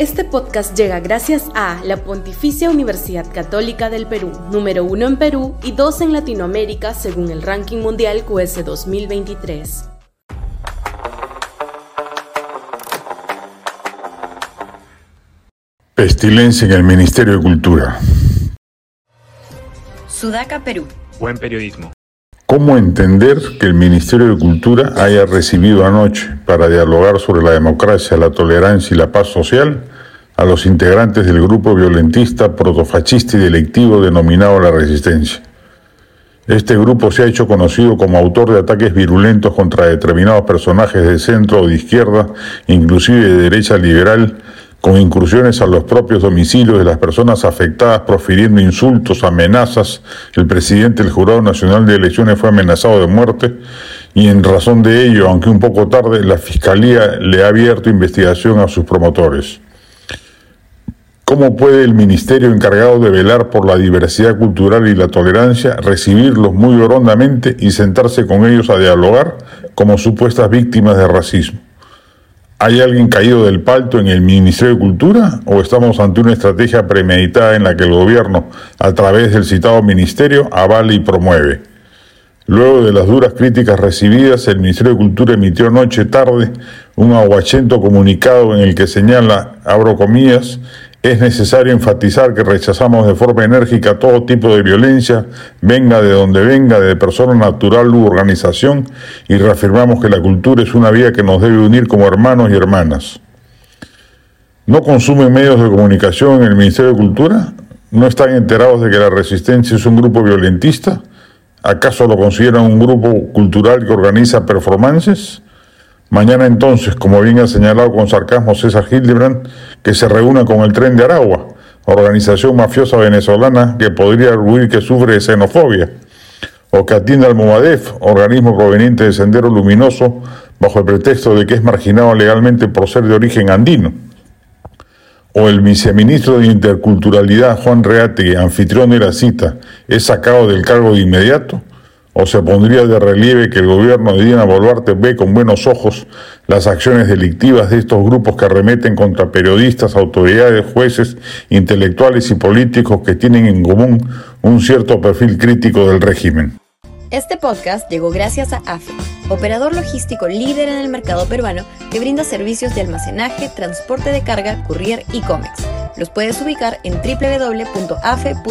Este podcast llega gracias a la Pontificia Universidad Católica del Perú, número uno en Perú y dos en Latinoamérica según el ranking mundial QS 2023. Pestilencia en el Ministerio de Cultura. Sudaca, Perú. Buen periodismo. ¿Cómo entender que el Ministerio de Cultura haya recibido anoche para dialogar sobre la democracia, la tolerancia y la paz social a los integrantes del grupo violentista, protofascista y delictivo denominado La Resistencia? Este grupo se ha hecho conocido como autor de ataques virulentos contra determinados personajes de centro o de izquierda, inclusive de derecha liberal, con incursiones a los propios domicilios de las personas afectadas, profiriendo insultos, amenazas. El presidente del Jurado Nacional de Elecciones fue amenazado de muerte y en razón de ello, aunque un poco tarde, la Fiscalía le ha abierto investigación a sus promotores. ¿Cómo puede el ministerio encargado de velar por la diversidad cultural y la tolerancia recibirlos muy hondamente y sentarse con ellos a dialogar como supuestas víctimas de racismo? ¿Hay alguien caído del palto en el Ministerio de Cultura o estamos ante una estrategia premeditada en la que el gobierno, a través del citado ministerio, avala y promueve? Luego de las duras críticas recibidas, el Ministerio de Cultura emitió anoche tarde un aguachento comunicado en el que señala, abro comillas, es necesario enfatizar que rechazamos de forma enérgica todo tipo de violencia, venga de donde venga, de persona natural u organización, y reafirmamos que la cultura es una vía que nos debe unir como hermanos y hermanas. ¿No consumen medios de comunicación en el Ministerio de Cultura? ¿No están enterados de que la resistencia es un grupo violentista? ¿Acaso lo consideran un grupo cultural que organiza performances? Mañana entonces, como bien ha señalado con sarcasmo César Hildebrand, que se reúna con el Tren de Aragua, organización mafiosa venezolana que podría arguir que sufre de xenofobia, o que atienda al Movadef, organismo proveniente de Sendero Luminoso, bajo el pretexto de que es marginado legalmente por ser de origen andino, o el viceministro de Interculturalidad Juan Reate, anfitrión de la cita, es sacado del cargo de inmediato, o se pondría de relieve que el gobierno de Dina Boluarte ve con buenos ojos las acciones delictivas de estos grupos que arremeten contra periodistas, autoridades, jueces, intelectuales y políticos que tienen en común un cierto perfil crítico del régimen. Este podcast llegó gracias a AFE, operador logístico líder en el mercado peruano que brinda servicios de almacenaje, transporte de carga, courier y cómics. Los puedes ubicar en www.afe.pe.